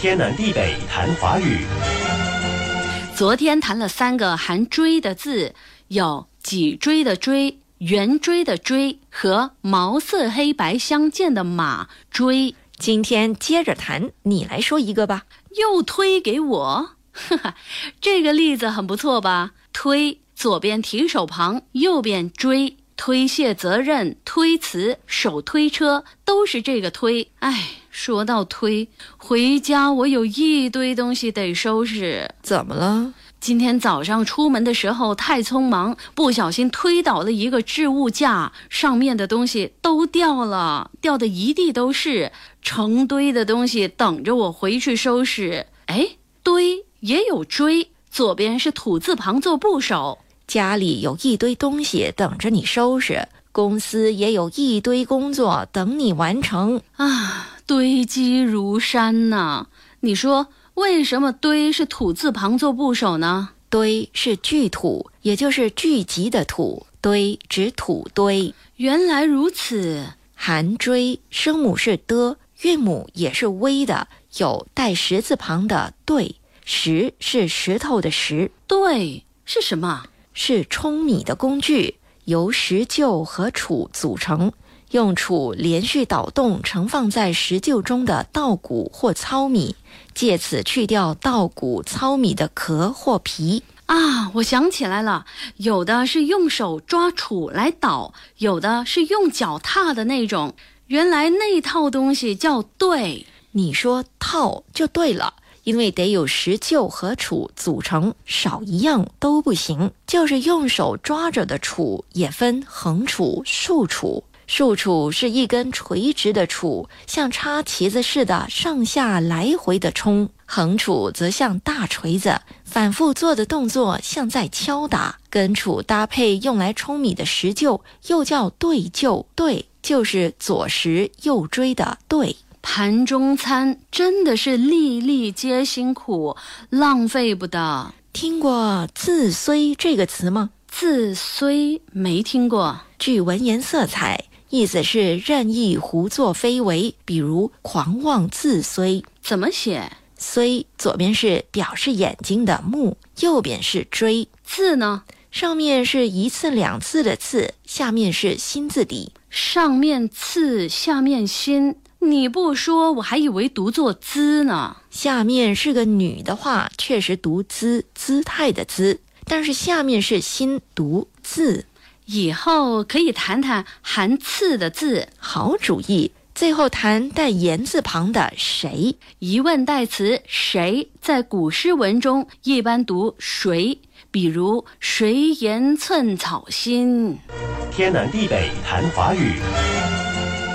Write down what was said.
天南地北谈华语。昨天谈了三个含“锥”的字，有脊椎的“椎”、圆锥的“锥”和毛色黑白相间的“马锥”。今天接着谈，你来说一个吧。又推给我，哈哈，这个例子很不错吧？推左边提手旁，右边追，推卸责任、推辞、手推车，都是这个推。哎，说到推，回家我有一堆东西得收拾。怎么了？今天早上出门的时候太匆忙，不小心推倒了一个置物架，上面的东西都掉了，掉的一地都是，成堆的东西等着我回去收拾。哎，堆也有追，左边是土字旁做部首。家里有一堆东西等着你收拾，公司也有一堆工作等你完成啊，堆积如山呐！你说。为什么堆是土字旁做部首呢？堆是聚土，也就是聚集的土。堆指土堆。原来如此。含锥，声母是的，韵母也是微的，有带石字旁的对。石是石头的石。对是什么？是舂米的工具，由石臼和杵组成，用杵连续捣动盛放在石臼中的稻谷或糙米。借此去掉稻谷、糙米的壳或皮啊！我想起来了，有的是用手抓杵来捣，有的是用脚踏的那种。原来那套东西叫对，你说套就对了，因为得有石臼和杵组成，少一样都不行。就是用手抓着的杵也分横杵、竖杵。竖杵是一根垂直的杵，像插旗子似的上下来回的冲；横杵则像大锤子，反复做的动作像在敲打。跟杵搭配用来冲米的石臼，又叫对臼。对，就是左石右锥的对。盘中餐真的是粒粒皆辛苦，浪费不得。听过“自虽”这个词吗？“自虽”没听过，具文言色彩。意思是任意胡作非为，比如狂妄自衰。怎么写？衰左边是表示眼睛的目，右边是锥。字呢？上面是一次两次的次，下面是心字底。上面次，下面心。你不说，我还以为读作姿呢。下面是个女的话，确实读姿，姿态的姿。但是下面是心，读字。以后可以谈谈含“刺”的字，好主意。最后谈带言字旁的“谁”，疑问代词“谁”在古诗文中一般读“谁”，比如“谁言寸草心”。天南地北谈华语。